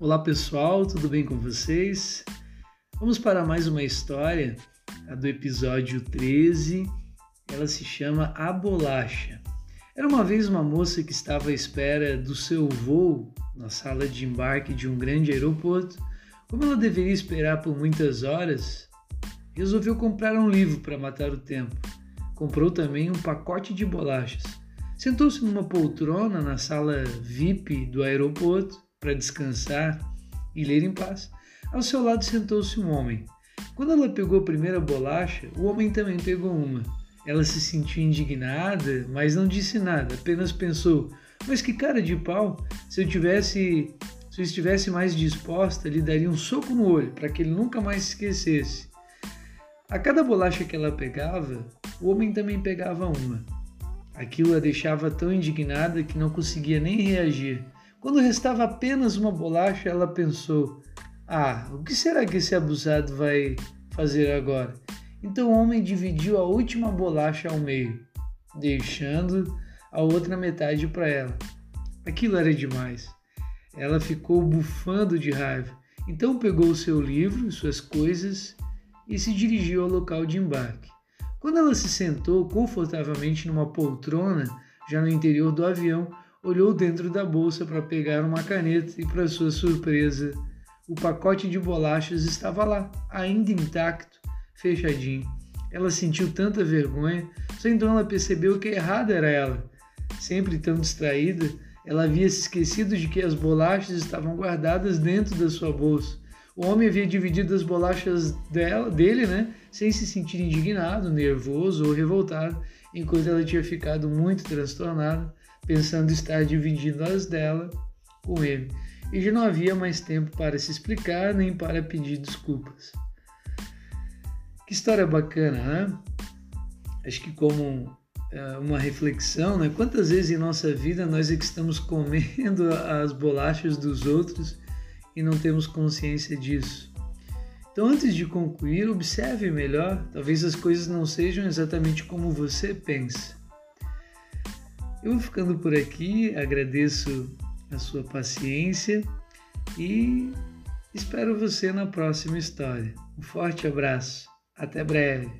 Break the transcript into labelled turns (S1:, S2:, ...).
S1: Olá pessoal, tudo bem com vocês? Vamos para mais uma história, a do episódio 13. Ela se chama A Bolacha. Era uma vez uma moça que estava à espera do seu voo na sala de embarque de um grande aeroporto. Como ela deveria esperar por muitas horas, resolveu comprar um livro para matar o tempo. Comprou também um pacote de bolachas. Sentou-se numa poltrona na sala VIP do aeroporto para descansar e ler em paz. Ao seu lado sentou-se um homem. Quando ela pegou a primeira bolacha, o homem também pegou uma. Ela se sentiu indignada, mas não disse nada, apenas pensou: mas que cara de pau! Se eu tivesse, se eu estivesse mais disposta, lhe daria um soco no olho para que ele nunca mais se esquecesse. A cada bolacha que ela pegava, o homem também pegava uma. Aquilo a deixava tão indignada que não conseguia nem reagir. Quando restava apenas uma bolacha, ela pensou: Ah, o que será que esse abusado vai fazer agora? Então o homem dividiu a última bolacha ao meio, deixando a outra metade para ela. Aquilo era demais. Ela ficou bufando de raiva. Então pegou seu livro suas coisas e se dirigiu ao local de embarque. Quando ela se sentou confortavelmente numa poltrona, já no interior do avião, olhou dentro da bolsa para pegar uma caneta e, para sua surpresa, o pacote de bolachas estava lá, ainda intacto, fechadinho. Ela sentiu tanta vergonha, só então ela percebeu que errada era ela. Sempre tão distraída, ela havia se esquecido de que as bolachas estavam guardadas dentro da sua bolsa. O homem havia dividido as bolachas dela, dele, né, sem se sentir indignado, nervoso ou revoltado, enquanto ela tinha ficado muito transtornada pensando estar dividindo as dela com ele, e já não havia mais tempo para se explicar nem para pedir desculpas. Que história bacana, né? Acho que como é, uma reflexão, né? Quantas vezes em nossa vida nós é que estamos comendo as bolachas dos outros e não temos consciência disso? Então, antes de concluir, observe melhor. Talvez as coisas não sejam exatamente como você pensa. Eu vou ficando por aqui, agradeço a sua paciência e espero você na próxima história. Um forte abraço, até breve!